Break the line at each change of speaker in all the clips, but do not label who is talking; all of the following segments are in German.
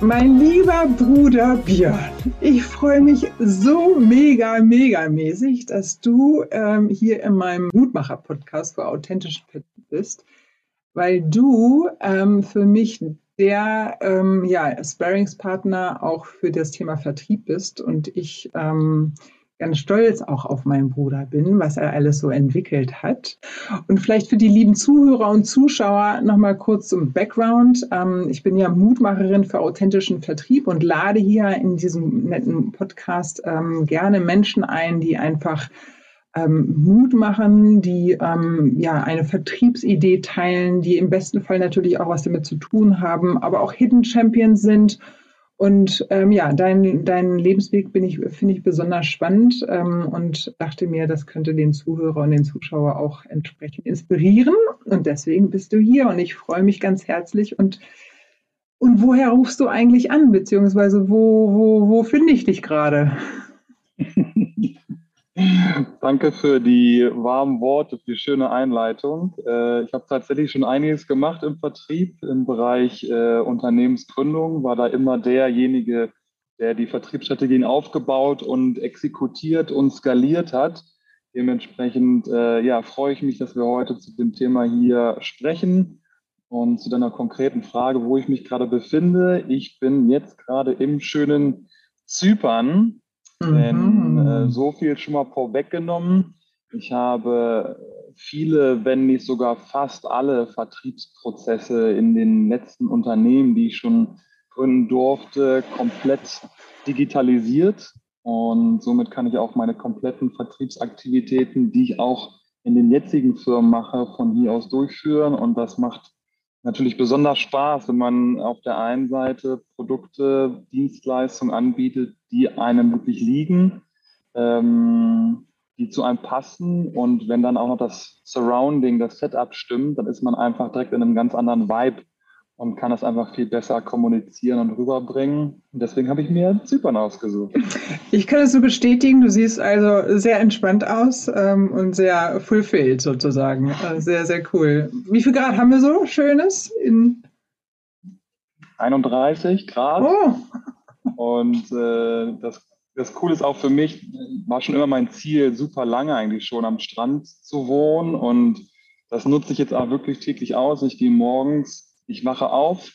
Mein lieber Bruder Björn, ich freue mich so mega, mega mäßig, dass du ähm, hier in meinem Mutmacher-Podcast für authentischen Vertrieb bist, weil du ähm, für mich der ähm, ja, Sparringspartner auch für das Thema Vertrieb bist und ich ähm, ganz stolz auch auf meinen Bruder bin, was er alles so entwickelt hat. Und vielleicht für die lieben Zuhörer und Zuschauer nochmal kurz zum Background. Ähm, ich bin ja Mutmacherin für authentischen Vertrieb und lade hier in diesem netten Podcast ähm, gerne Menschen ein, die einfach ähm, Mut machen, die ja eine Vertriebsidee teilen, die im besten Fall natürlich auch was damit zu tun haben, aber auch Hidden Champions sind und ähm, ja, dein, dein Lebensweg ich, finde ich besonders spannend ähm, und dachte mir, das könnte den Zuhörer und den Zuschauer auch entsprechend inspirieren. Und deswegen bist du hier und ich freue mich ganz herzlich. Und, und woher rufst du eigentlich an, beziehungsweise wo, wo, wo finde ich dich gerade?
Danke für die warmen Worte, für die schöne Einleitung. Äh, ich habe tatsächlich schon einiges gemacht im Vertrieb, im Bereich äh, Unternehmensgründung, war da immer derjenige, der die Vertriebsstrategien aufgebaut und exekutiert und skaliert hat. Dementsprechend äh, ja, freue ich mich, dass wir heute zu dem Thema hier sprechen und zu deiner konkreten Frage, wo ich mich gerade befinde. Ich bin jetzt gerade im schönen Zypern denn äh, mhm. so viel schon mal vorweggenommen. Ich habe viele, wenn nicht sogar fast alle Vertriebsprozesse in den letzten Unternehmen, die ich schon gründen durfte, komplett digitalisiert. Und somit kann ich auch meine kompletten Vertriebsaktivitäten, die ich auch in den jetzigen Firmen mache, von hier aus durchführen. Und das macht natürlich besonders Spaß, wenn man auf der einen Seite Produkte, Dienstleistungen anbietet, die einem wirklich liegen, ähm, die zu einem passen. Und wenn dann auch noch das Surrounding, das Setup stimmt, dann ist man einfach direkt in einem ganz anderen Vibe und kann das einfach viel besser kommunizieren und rüberbringen. Und deswegen habe ich mir Zypern ausgesucht.
Ich kann es so bestätigen, du siehst also sehr entspannt aus ähm, und sehr fulfilled sozusagen. Also sehr, sehr cool. Wie viel Grad haben wir so Schönes? In
31 Grad. Oh. Und äh, das, das Coole ist auch für mich, war schon immer mein Ziel, super lange eigentlich schon am Strand zu wohnen. Und das nutze ich jetzt auch wirklich täglich aus. Ich gehe morgens ich wache auf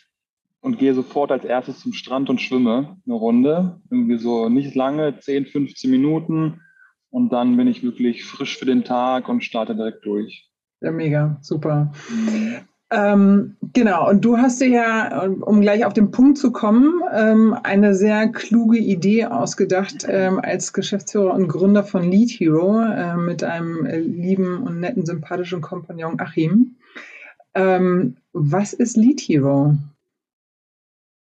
und gehe sofort als erstes zum Strand und schwimme eine Runde. Irgendwie so nicht lange, 10, 15 Minuten. Und dann bin ich wirklich frisch für den Tag und starte direkt durch.
Ja, mega, super. Mhm. Ähm, genau, und du hast dir ja, um gleich auf den Punkt zu kommen, ähm, eine sehr kluge Idee ausgedacht ähm, als Geschäftsführer und Gründer von Lead Hero äh, mit einem lieben und netten, sympathischen Kompagnon Achim. Ähm, was ist Lead Hero?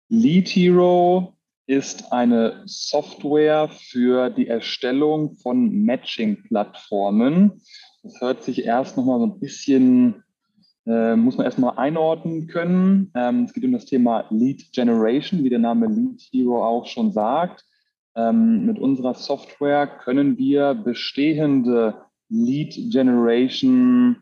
Lead Hero ist eine Software für die Erstellung von Matching-Plattformen. Das hört sich erst nochmal so ein bisschen, äh, muss man erstmal einordnen können. Ähm, es geht um das Thema Lead Generation, wie der Name Lead Hero auch schon sagt. Ähm, mit unserer Software können wir bestehende Lead Generation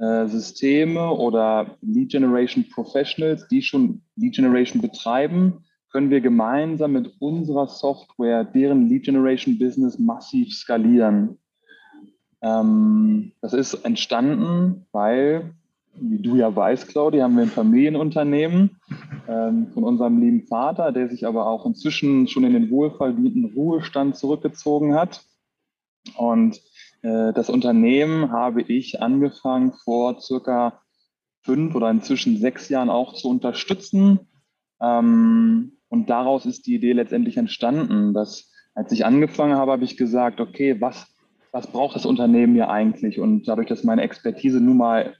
äh, Systeme oder Lead Generation Professionals, die schon Lead Generation betreiben, können wir gemeinsam mit unserer Software deren Lead Generation Business massiv skalieren. Ähm, das ist entstanden, weil, wie du ja weißt, Claudia, haben wir ein Familienunternehmen ähm, von unserem lieben Vater, der sich aber auch inzwischen schon in den wohlverdienten Ruhestand zurückgezogen hat. Und das Unternehmen habe ich angefangen vor circa fünf oder inzwischen sechs Jahren auch zu unterstützen. Ähm, und daraus ist die Idee letztendlich entstanden, dass als ich angefangen habe, habe ich gesagt, okay, was, was braucht das Unternehmen hier eigentlich? Und dadurch, dass meine Expertise nun mal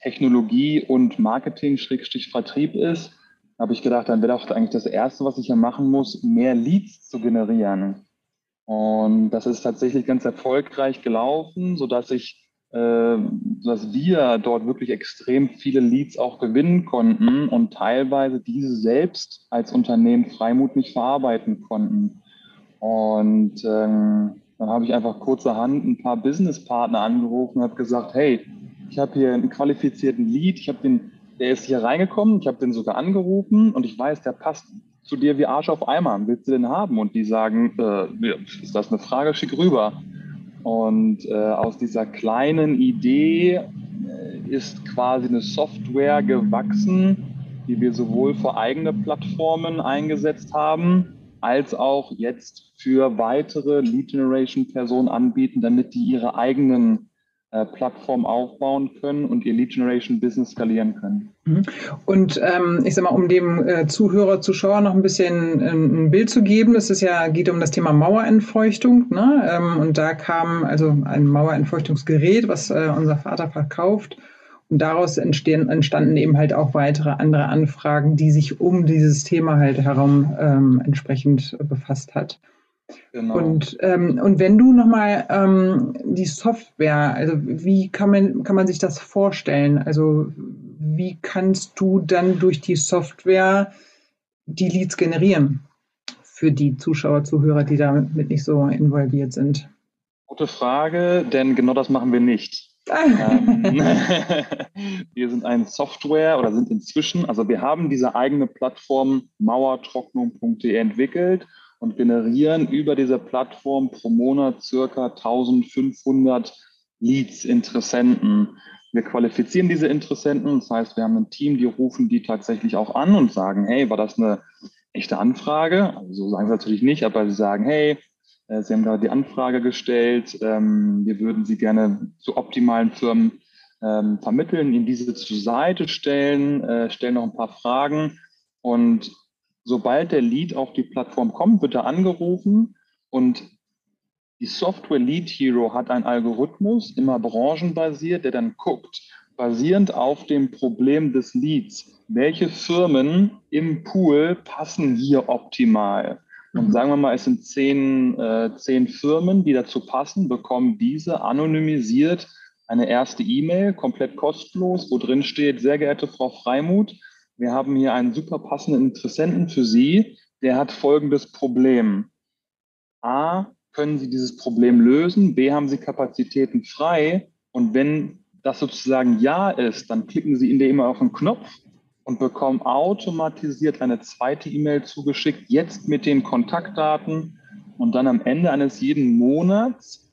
Technologie und Marketing, Schrägstrich Vertrieb ist, habe ich gedacht, dann wäre doch eigentlich das Erste, was ich hier machen muss, mehr Leads zu generieren. Und das ist tatsächlich ganz erfolgreich gelaufen, sodass ich äh, dass wir dort wirklich extrem viele Leads auch gewinnen konnten und teilweise diese selbst als Unternehmen Freimut nicht verarbeiten konnten. Und ähm, dann habe ich einfach kurzerhand ein paar Businesspartner angerufen und habe gesagt, hey, ich habe hier einen qualifizierten Lead, ich habe den, der ist hier reingekommen, ich habe den sogar angerufen und ich weiß, der passt zu dir wie Arsch auf Eimer. Willst du den haben? Und die sagen, äh, ist das eine Frage? Schick rüber. Und äh, aus dieser kleinen Idee äh, ist quasi eine Software gewachsen, die wir sowohl für eigene Plattformen eingesetzt haben, als auch jetzt für weitere Lead Generation Personen anbieten, damit die ihre eigenen Plattform aufbauen können und ihr Lead Generation Business skalieren können.
Mhm. Und ähm, ich sag mal, um dem äh, Zuhörer, Zuschauer noch ein bisschen äh, ein Bild zu geben, es ist ja, geht um das Thema Mauerentfeuchtung. Ne? Ähm, und da kam also ein Mauerentfeuchtungsgerät, was äh, unser Vater verkauft. Und daraus entstehen, entstanden eben halt auch weitere andere Anfragen, die sich um dieses Thema halt herum ähm, entsprechend befasst hat. Genau. Und, ähm, und wenn du nochmal ähm, die Software, also wie kann man, kann man sich das vorstellen? Also wie kannst du dann durch die Software die Leads generieren für die Zuschauer, Zuhörer, die damit nicht so involviert sind?
Gute Frage, denn genau das machen wir nicht. Ähm, wir sind eine Software oder sind inzwischen, also wir haben diese eigene Plattform mauertrocknung.de entwickelt und generieren über diese Plattform pro Monat circa 1500 Leads, Interessenten. Wir qualifizieren diese Interessenten, das heißt, wir haben ein Team, die rufen die tatsächlich auch an und sagen, hey, war das eine echte Anfrage? Also so sagen sie natürlich nicht, aber sie sagen, hey, äh, Sie haben gerade die Anfrage gestellt, ähm, wir würden Sie gerne zu optimalen Firmen ähm, vermitteln, Ihnen diese zur Seite stellen, äh, stellen noch ein paar Fragen und sobald der Lead auf die Plattform kommt, wird er angerufen und die Software Lead Hero hat einen Algorithmus, immer branchenbasiert, der dann guckt, basierend auf dem Problem des Leads, welche Firmen im Pool passen hier optimal. Und mhm. sagen wir mal, es sind zehn, äh, zehn Firmen, die dazu passen, bekommen diese anonymisiert eine erste E-Mail, komplett kostenlos, wo drin steht, sehr geehrte Frau Freimuth, wir haben hier einen super passenden Interessenten für Sie, der hat folgendes Problem. A, können Sie dieses Problem lösen? B, haben Sie Kapazitäten frei? Und wenn das sozusagen Ja ist, dann klicken Sie in der E-Mail auf den Knopf und bekommen automatisiert eine zweite E-Mail zugeschickt, jetzt mit den Kontaktdaten. Und dann am Ende eines jeden Monats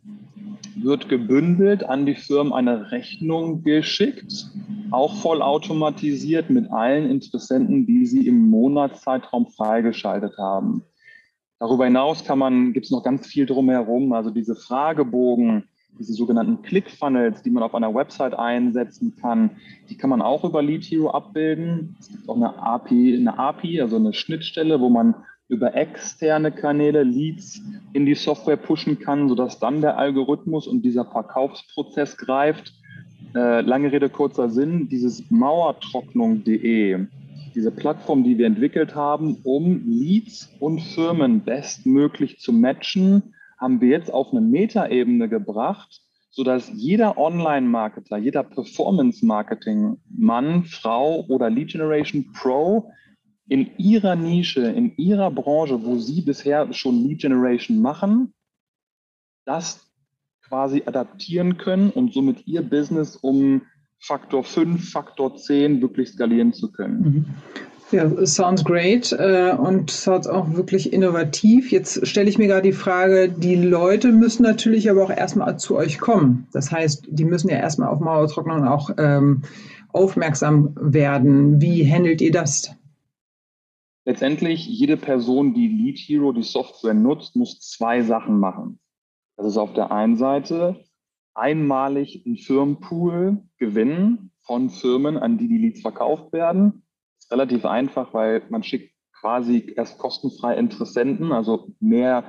wird gebündelt an die Firmen eine Rechnung geschickt auch vollautomatisiert mit allen Interessenten, die Sie im Monatszeitraum freigeschaltet haben. Darüber hinaus gibt es noch ganz viel drumherum, also diese Fragebogen, diese sogenannten Click-Funnels, die man auf einer Website einsetzen kann, die kann man auch über Lead Hero abbilden. Es gibt auch eine API, eine API, also eine Schnittstelle, wo man über externe Kanäle Leads in die Software pushen kann, sodass dann der Algorithmus und dieser Verkaufsprozess greift. Äh, lange Rede, kurzer Sinn, dieses Mauertrocknung.de, diese Plattform, die wir entwickelt haben, um Leads und Firmen bestmöglich zu matchen, haben wir jetzt auf eine Metaebene gebracht, sodass jeder Online-Marketer, jeder Performance-Marketing-Mann, Frau oder Lead Generation Pro in ihrer Nische, in ihrer Branche, wo sie bisher schon Lead Generation machen, das quasi adaptieren können und somit ihr Business um Faktor 5, Faktor 10 wirklich skalieren zu können. Mhm.
Ja, sounds great äh, und sounds auch wirklich innovativ. Jetzt stelle ich mir gerade die Frage, die Leute müssen natürlich aber auch erstmal zu euch kommen. Das heißt, die müssen ja erstmal auf Mauertrocknung auch ähm, aufmerksam werden. Wie handelt ihr das?
Letztendlich, jede Person, die Lead Hero, die Software nutzt, muss zwei Sachen machen. Das ist auf der einen Seite einmalig einen Firmenpool gewinnen von Firmen, an die die Leads verkauft werden. Das ist relativ einfach, weil man schickt quasi erst kostenfrei Interessenten, also mehr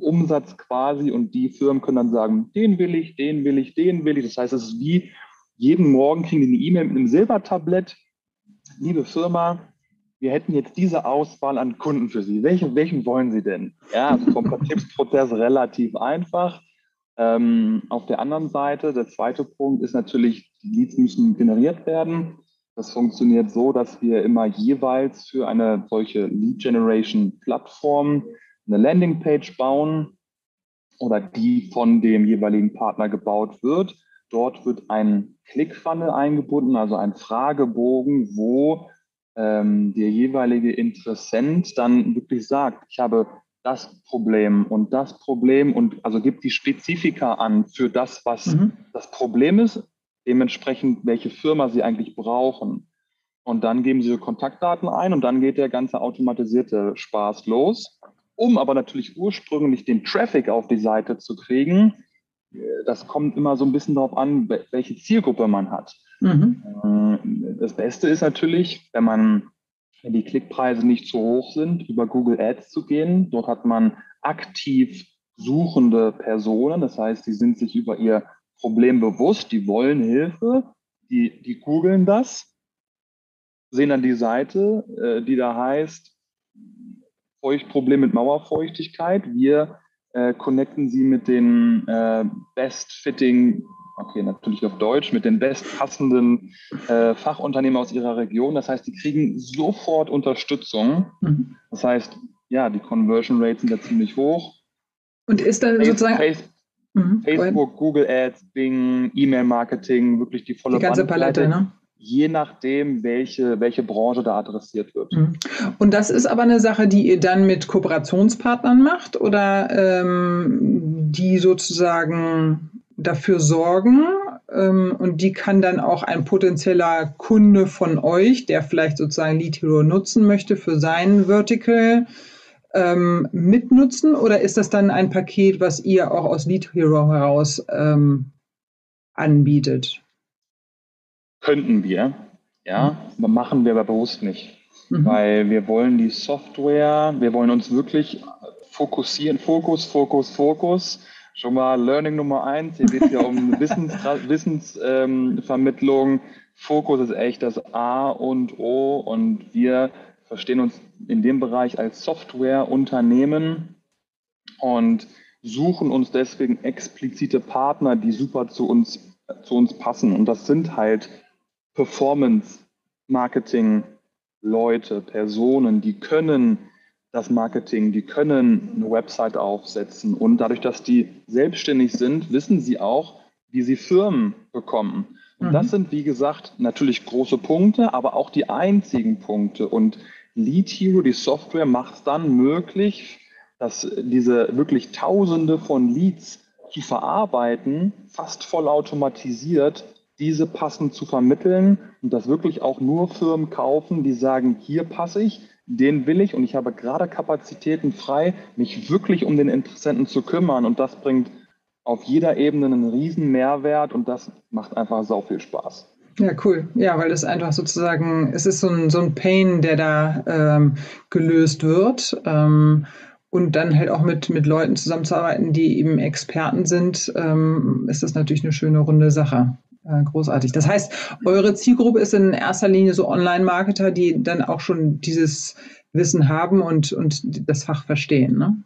Umsatz quasi und die Firmen können dann sagen, den will ich, den will ich, den will ich. Das heißt, es ist wie jeden Morgen kriegen die eine E-Mail mit einem Silbertablett. Liebe Firma, wir hätten jetzt diese Auswahl an Kunden für Sie. Welchen, welchen wollen Sie denn? Ja, also vom Vertriebsprozess relativ einfach. Ähm, auf der anderen Seite, der zweite Punkt ist natürlich, die Leads müssen generiert werden. Das funktioniert so, dass wir immer jeweils für eine solche Lead Generation Plattform eine Landingpage bauen oder die von dem jeweiligen Partner gebaut wird. Dort wird ein Clickfunnel eingebunden, also ein Fragebogen, wo ähm, der jeweilige Interessent dann wirklich sagt, ich habe das Problem und das Problem und also gibt die Spezifika an für das, was mhm. das Problem ist dementsprechend, welche Firma Sie eigentlich brauchen. Und dann geben Sie Kontaktdaten ein und dann geht der ganze automatisierte Spaß los. Um aber natürlich ursprünglich den Traffic auf die Seite zu kriegen, das kommt immer so ein bisschen darauf an, welche Zielgruppe man hat. Mhm. Äh, das Beste ist natürlich, wenn man, wenn die Klickpreise nicht zu hoch sind, über Google Ads zu gehen. Dort hat man aktiv suchende Personen. Das heißt, die sind sich über ihr Problem bewusst, die wollen Hilfe, die, die googeln das, sehen dann die Seite, äh, die da heißt, Feuchtproblem mit Mauerfeuchtigkeit. Wir äh, connecten sie mit den äh, best-fitting, okay, natürlich auf Deutsch, mit den bestpassenden äh, Fachunternehmen aus ihrer Region. Das heißt, die kriegen sofort Unterstützung. Mhm. Das heißt, ja, die Conversion Rates sind da ziemlich hoch.
Und ist dann sozusagen.
Facebook, Mhm, Facebook, Google Ads, Bing, E-Mail-Marketing, wirklich die volle
Die ganze Palette, ne?
Je nachdem, welche, welche Branche da adressiert wird. Mhm.
Und das ist aber eine Sache, die ihr dann mit Kooperationspartnern macht oder ähm, die sozusagen dafür sorgen, ähm, und die kann dann auch ein potenzieller Kunde von euch, der vielleicht sozusagen Lead Hero nutzen möchte für sein Vertical, ähm, mitnutzen oder ist das dann ein Paket, was ihr auch aus Lead Hero heraus ähm, anbietet?
Könnten wir, ja, mhm. machen wir aber bewusst nicht, mhm. weil wir wollen die Software, wir wollen uns wirklich fokussieren, Fokus, Fokus, Fokus. Schon mal Learning Nummer eins, hier geht es ja um Wissensvermittlung. Wissens, ähm, Fokus ist echt das A und O und wir verstehen uns in dem Bereich als Softwareunternehmen und suchen uns deswegen explizite Partner, die super zu uns, zu uns passen. Und das sind halt Performance-Marketing-Leute, Personen, die können das Marketing, die können eine Website aufsetzen. Und dadurch, dass die selbstständig sind, wissen sie auch, wie sie Firmen bekommen. Und mhm. das sind, wie gesagt, natürlich große Punkte, aber auch die einzigen Punkte. Und Lead Hero, die Software, macht es dann möglich, dass diese wirklich Tausende von Leads zu verarbeiten, fast vollautomatisiert, diese passend zu vermitteln und das wirklich auch nur Firmen kaufen, die sagen, hier passe ich, den will ich und ich habe gerade Kapazitäten frei, mich wirklich um den Interessenten zu kümmern und das bringt auf jeder Ebene einen riesen Mehrwert und das macht einfach sau viel Spaß.
Ja, cool. Ja, weil das einfach sozusagen, es ist so ein, so ein Pain, der da ähm, gelöst wird. Ähm, und dann halt auch mit, mit Leuten zusammenzuarbeiten, die eben Experten sind, ähm, ist das natürlich eine schöne runde Sache. Äh, großartig. Das heißt, eure Zielgruppe ist in erster Linie so Online-Marketer, die dann auch schon dieses Wissen haben und, und das Fach verstehen, ne?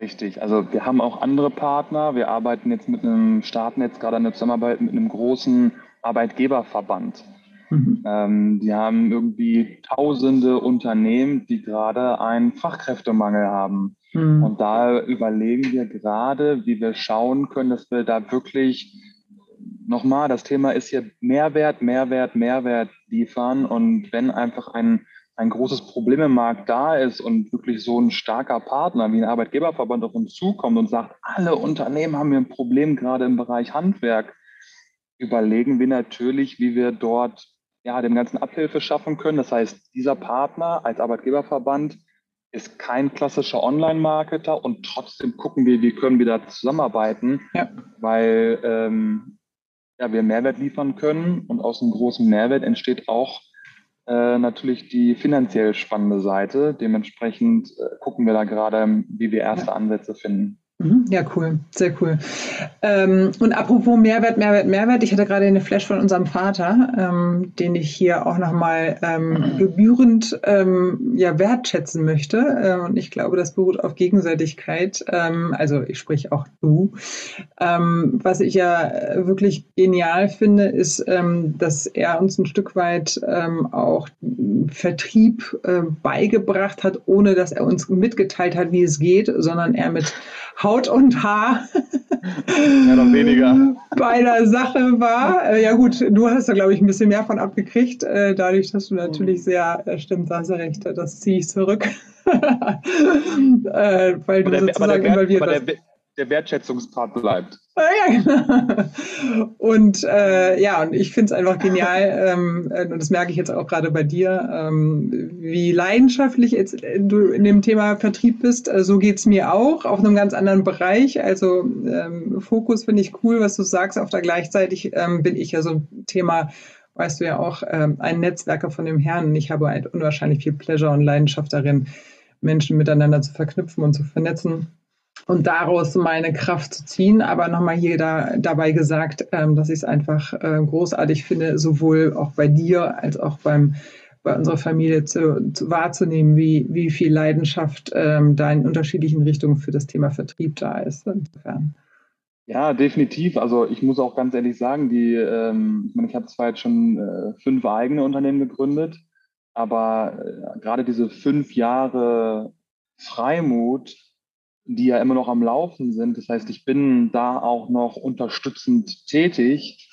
Richtig. Also wir haben auch andere Partner. Wir arbeiten jetzt mit einem, starten jetzt gerade eine Zusammenarbeit mit einem großen Arbeitgeberverband. Mhm. Ähm, die haben irgendwie tausende Unternehmen, die gerade einen Fachkräftemangel haben. Mhm. Und da überlegen wir gerade, wie wir schauen können, dass wir da wirklich nochmal, das Thema ist hier Mehrwert, Mehrwert, Mehrwert liefern. Und wenn einfach ein, ein großes Problem im Markt da ist und wirklich so ein starker Partner wie ein Arbeitgeberverband auf uns zukommt und sagt, alle Unternehmen haben hier ein Problem gerade im Bereich Handwerk, überlegen wir natürlich, wie wir dort ja, dem Ganzen Abhilfe schaffen können. Das heißt, dieser Partner als Arbeitgeberverband ist kein klassischer Online-Marketer und trotzdem gucken wir, wie können wir da zusammenarbeiten, ja. weil ähm, ja, wir Mehrwert liefern können und aus einem großen Mehrwert entsteht auch äh, natürlich die finanziell spannende Seite. Dementsprechend äh, gucken wir da gerade, wie wir erste. Ansätze finden.
Mhm. Ja, cool, sehr cool. Ähm, und apropos Mehrwert, Mehrwert, Mehrwert, ich hatte gerade eine Flash von unserem Vater, ähm, den ich hier auch nochmal ähm, gebührend ähm, ja, wertschätzen möchte. Ähm, und ich glaube, das beruht auf Gegenseitigkeit. Ähm, also ich sprich auch du. Ähm, was ich ja wirklich genial finde, ist, dass er uns ein Stück weit auch Vertrieb äh, beigebracht hat, ohne dass er uns mitgeteilt hat, wie es geht, sondern er mit Haut und Haar
ja, noch weniger.
bei der Sache war. Äh, ja gut, du hast da, glaube ich, ein bisschen mehr von abgekriegt, äh, dadurch, dass du natürlich sehr, äh, stimmt, da hast du recht, das ziehe ich zurück.
weil du der, sozusagen der, involviert aber der, der Wertschätzungspart bleibt.
Ja, genau. Und äh, ja, und ich finde es einfach genial, ähm, äh, und das merke ich jetzt auch gerade bei dir, ähm, wie leidenschaftlich jetzt äh, du in dem Thema Vertrieb bist. Äh, so geht es mir auch, auf einem ganz anderen Bereich. Also ähm, Fokus finde ich cool, was du sagst. Auf der gleichzeitig ähm, bin ich ja so ein Thema, weißt du ja auch, ähm, ein Netzwerker von dem Herrn. Und ich habe halt unwahrscheinlich viel Pleasure und Leidenschaft darin, Menschen miteinander zu verknüpfen und zu vernetzen und daraus meine Kraft zu ziehen. Aber nochmal hier da, dabei gesagt, ähm, dass ich es einfach äh, großartig finde, sowohl auch bei dir als auch beim, bei unserer Familie zu, zu wahrzunehmen, wie, wie viel Leidenschaft ähm, da in unterschiedlichen Richtungen für das Thema Vertrieb da ist. Insofern.
Ja, definitiv. Also ich muss auch ganz ehrlich sagen, die, ähm, ich ich habe zwar jetzt schon äh, fünf eigene Unternehmen gegründet, aber äh, gerade diese fünf Jahre Freimut die ja immer noch am Laufen sind. Das heißt, ich bin da auch noch unterstützend tätig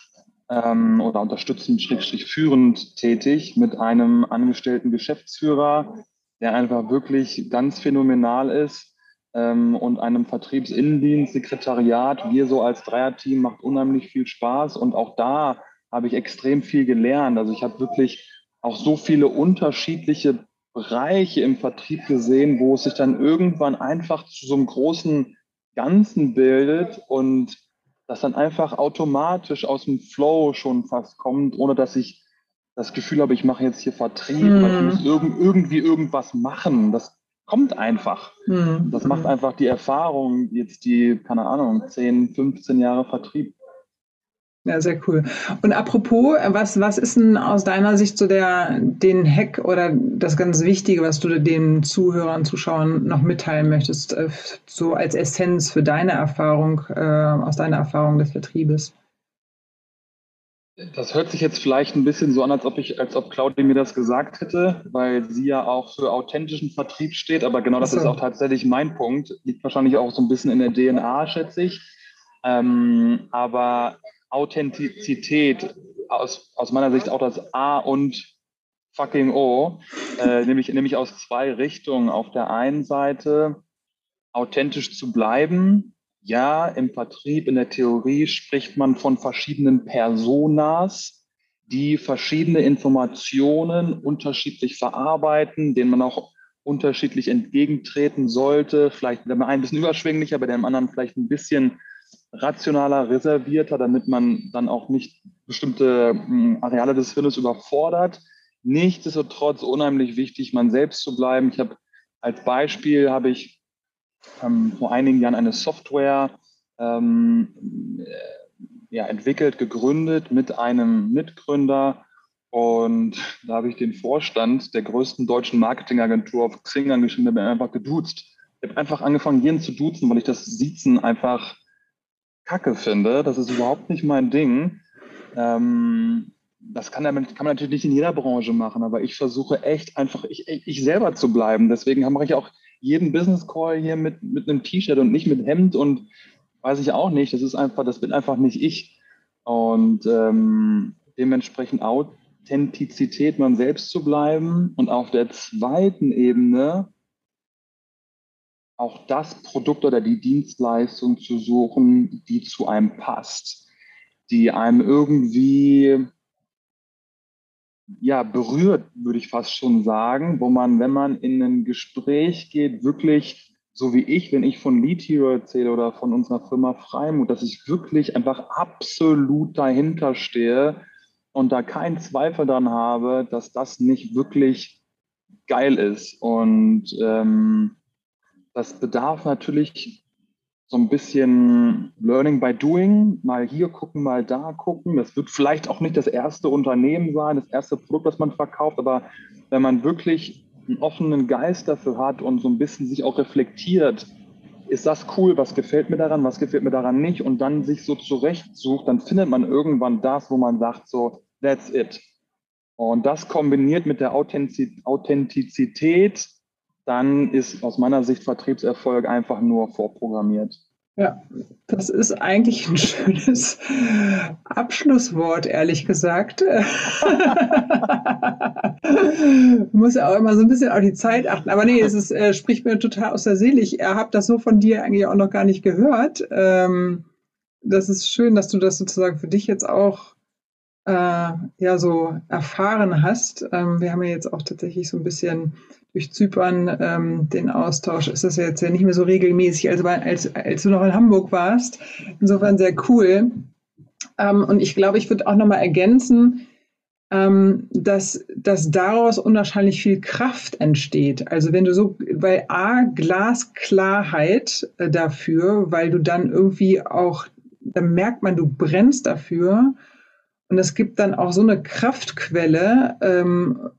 ähm, oder unterstützend, schrägstrich führend tätig mit einem angestellten Geschäftsführer, der einfach wirklich ganz phänomenal ist ähm, und einem Vertriebsinnendienst, Sekretariat. Wir so als Dreierteam macht unheimlich viel Spaß und auch da habe ich extrem viel gelernt. Also ich habe wirklich auch so viele unterschiedliche Bereiche im Vertrieb gesehen, wo es sich dann irgendwann einfach zu so einem großen Ganzen bildet und das dann einfach automatisch aus dem Flow schon fast kommt, ohne dass ich das Gefühl habe, ich mache jetzt hier Vertrieb, weil ich hm. muss irg irgendwie irgendwas machen. Das kommt einfach. Mm. Das macht einfach die Erfahrung, jetzt die, keine Ahnung, 10, 15 Jahre Vertrieb
ja, sehr cool. Und apropos, was, was ist denn aus deiner Sicht so der, den Hack oder das ganz Wichtige, was du den Zuhörern, Zuschauern noch mitteilen möchtest, äh, so als Essenz für deine Erfahrung, äh, aus deiner Erfahrung des Vertriebes?
Das hört sich jetzt vielleicht ein bisschen so an, als ob ich, als ob Claudia mir das gesagt hätte, weil sie ja auch für authentischen Vertrieb steht. Aber genau das so. ist auch tatsächlich mein Punkt. Liegt wahrscheinlich auch so ein bisschen in der DNA, schätze ich. Ähm, aber Authentizität aus, aus meiner Sicht auch das A und fucking O, äh, nämlich, nämlich aus zwei Richtungen. Auf der einen Seite authentisch zu bleiben. Ja, im Vertrieb, in der Theorie spricht man von verschiedenen Personas, die verschiedene Informationen unterschiedlich verarbeiten, denen man auch unterschiedlich entgegentreten sollte. Vielleicht der ein bisschen überschwänglicher, bei dem anderen vielleicht ein bisschen rationaler, reservierter, damit man dann auch nicht bestimmte hm, Areale des Hirnes überfordert. Nichtsdestotrotz unheimlich wichtig, man selbst zu bleiben. Ich habe als Beispiel habe ich ähm, vor einigen Jahren eine Software ähm, ja, entwickelt, gegründet mit einem Mitgründer. Und da habe ich den Vorstand der größten deutschen Marketingagentur auf Xing angeschrieben, der mir einfach geduzt. Ich habe einfach angefangen, jeden zu duzen, weil ich das Siezen einfach kacke finde. Das ist überhaupt nicht mein Ding. Ähm, das kann, kann, man natürlich nicht in jeder Branche machen, aber ich versuche echt einfach ich, ich selber zu bleiben. Deswegen mache ich auch jeden Business Call hier mit, mit einem T-Shirt und nicht mit Hemd und weiß ich auch nicht. Das ist einfach, das bin einfach nicht ich. Und ähm, dementsprechend Authentizität, man selbst zu bleiben. Und auf der zweiten Ebene auch das Produkt oder die Dienstleistung zu suchen, die zu einem passt, die einem irgendwie ja, berührt, würde ich fast schon sagen, wo man, wenn man in ein Gespräch geht, wirklich, so wie ich, wenn ich von Lead Hero erzähle oder von unserer Firma Freimut, dass ich wirklich einfach absolut dahinter stehe und da keinen Zweifel dran habe, dass das nicht wirklich geil ist. Und ähm, das bedarf natürlich so ein bisschen Learning by Doing, mal hier gucken, mal da gucken. Das wird vielleicht auch nicht das erste Unternehmen sein, das erste Produkt, das man verkauft, aber wenn man wirklich einen offenen Geist dafür hat und so ein bisschen sich auch reflektiert, ist das cool, was gefällt mir daran, was gefällt mir daran nicht und dann sich so zurechtsucht, dann findet man irgendwann das, wo man sagt, so, that's it. Und das kombiniert mit der Authentizität, dann ist aus meiner Sicht Vertriebserfolg einfach nur vorprogrammiert.
Ja, das ist eigentlich ein schönes Abschlusswort, ehrlich gesagt. muss ja auch immer so ein bisschen auf die Zeit achten. Aber nee, es ist, äh, spricht mir total aus der Seele. Ich äh, habe das so von dir eigentlich auch noch gar nicht gehört. Ähm, das ist schön, dass du das sozusagen für dich jetzt auch äh, ja so erfahren hast. Ähm, wir haben ja jetzt auch tatsächlich so ein bisschen durch Zypern ähm, den Austausch ist das jetzt ja nicht mehr so regelmäßig, als, als, als du noch in Hamburg warst. Insofern sehr cool. Ähm, und ich glaube, ich würde auch nochmal ergänzen, ähm, dass, dass daraus unwahrscheinlich viel Kraft entsteht. Also wenn du so, weil A, Glasklarheit äh, dafür, weil du dann irgendwie auch, dann merkt man, du brennst dafür und es gibt dann auch so eine Kraftquelle ähm,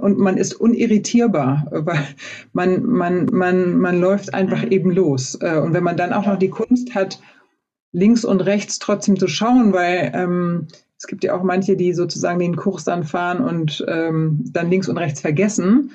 und man ist unirritierbar, weil man, man, man, man läuft einfach mhm. eben los. Äh, und wenn man dann auch noch die Kunst hat, links und rechts trotzdem zu schauen, weil ähm, es gibt ja auch manche, die sozusagen den Kurs dann fahren und ähm, dann links und rechts vergessen.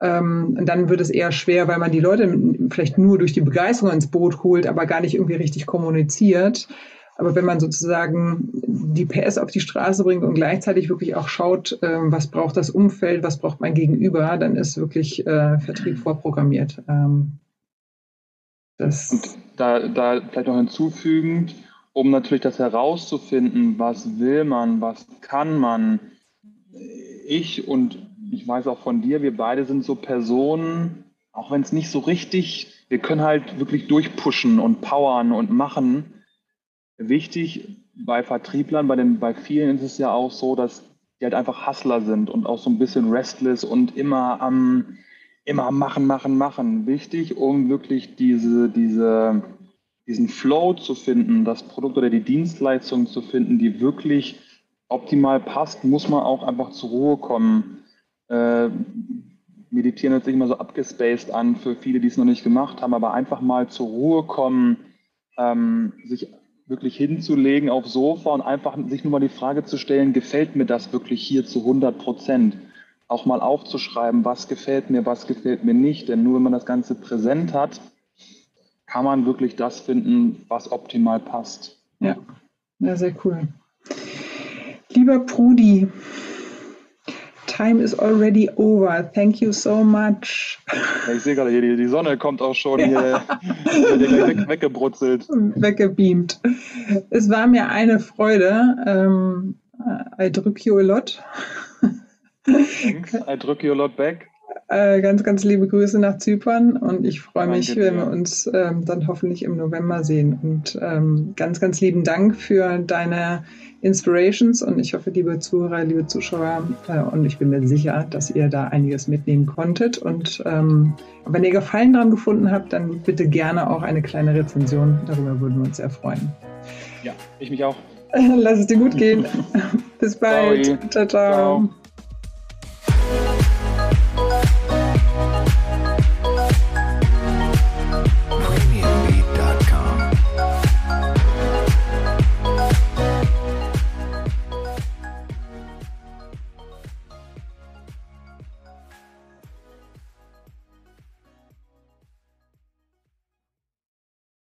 Ähm, dann wird es eher schwer, weil man die Leute vielleicht nur durch die Begeisterung ins Boot holt, aber gar nicht irgendwie richtig kommuniziert. Aber wenn man sozusagen die PS auf die Straße bringt und gleichzeitig wirklich auch schaut, äh, was braucht das Umfeld, was braucht mein Gegenüber, dann ist wirklich äh, Vertrieb vorprogrammiert. Ähm,
das und da, da vielleicht noch hinzufügend, um natürlich das herauszufinden, was will man, was kann man. Ich und ich weiß auch von dir, wir beide sind so Personen, auch wenn es nicht so richtig, wir können halt wirklich durchpushen und powern und machen wichtig bei Vertrieblern, bei, den, bei vielen ist es ja auch so, dass die halt einfach Hustler sind und auch so ein bisschen restless und immer am immer machen, machen, machen. Wichtig, um wirklich diese, diese, diesen Flow zu finden, das Produkt oder die Dienstleistung zu finden, die wirklich optimal passt, muss man auch einfach zur Ruhe kommen. Äh, meditieren hört sich immer so abgespaced an für viele, die es noch nicht gemacht haben, aber einfach mal zur Ruhe kommen, ähm, sich wirklich hinzulegen aufs Sofa und einfach sich nur mal die Frage zu stellen, gefällt mir das wirklich hier zu 100 Prozent? Auch mal aufzuschreiben, was gefällt mir, was gefällt mir nicht. Denn nur wenn man das Ganze präsent hat, kann man wirklich das finden, was optimal passt.
Ja, ja sehr cool. Lieber Prudi, time is already over. Thank you so much.
ich sehe gerade hier, die, die, Sonne kommt auch schon ja. hier weg, weggebrutzelt.
Weggebeamt. Es war mir eine Freude. Ähm, I drück you a lot.
Thanks, I drück you a lot back.
Äh, ganz, ganz liebe Grüße nach Zypern und ich freue mich, wenn wir uns ähm, dann hoffentlich im November sehen. Und ähm, ganz, ganz lieben Dank für deine Inspirations und ich hoffe, liebe Zuhörer, liebe Zuschauer, äh, und ich bin mir sicher, dass ihr da einiges mitnehmen konntet. Und ähm, wenn ihr Gefallen daran gefunden habt, dann bitte gerne auch eine kleine Rezension. Darüber würden wir uns sehr freuen.
Ja, ich mich auch.
Lass es dir gut gehen. Bis bald. ciao. ciao. ciao.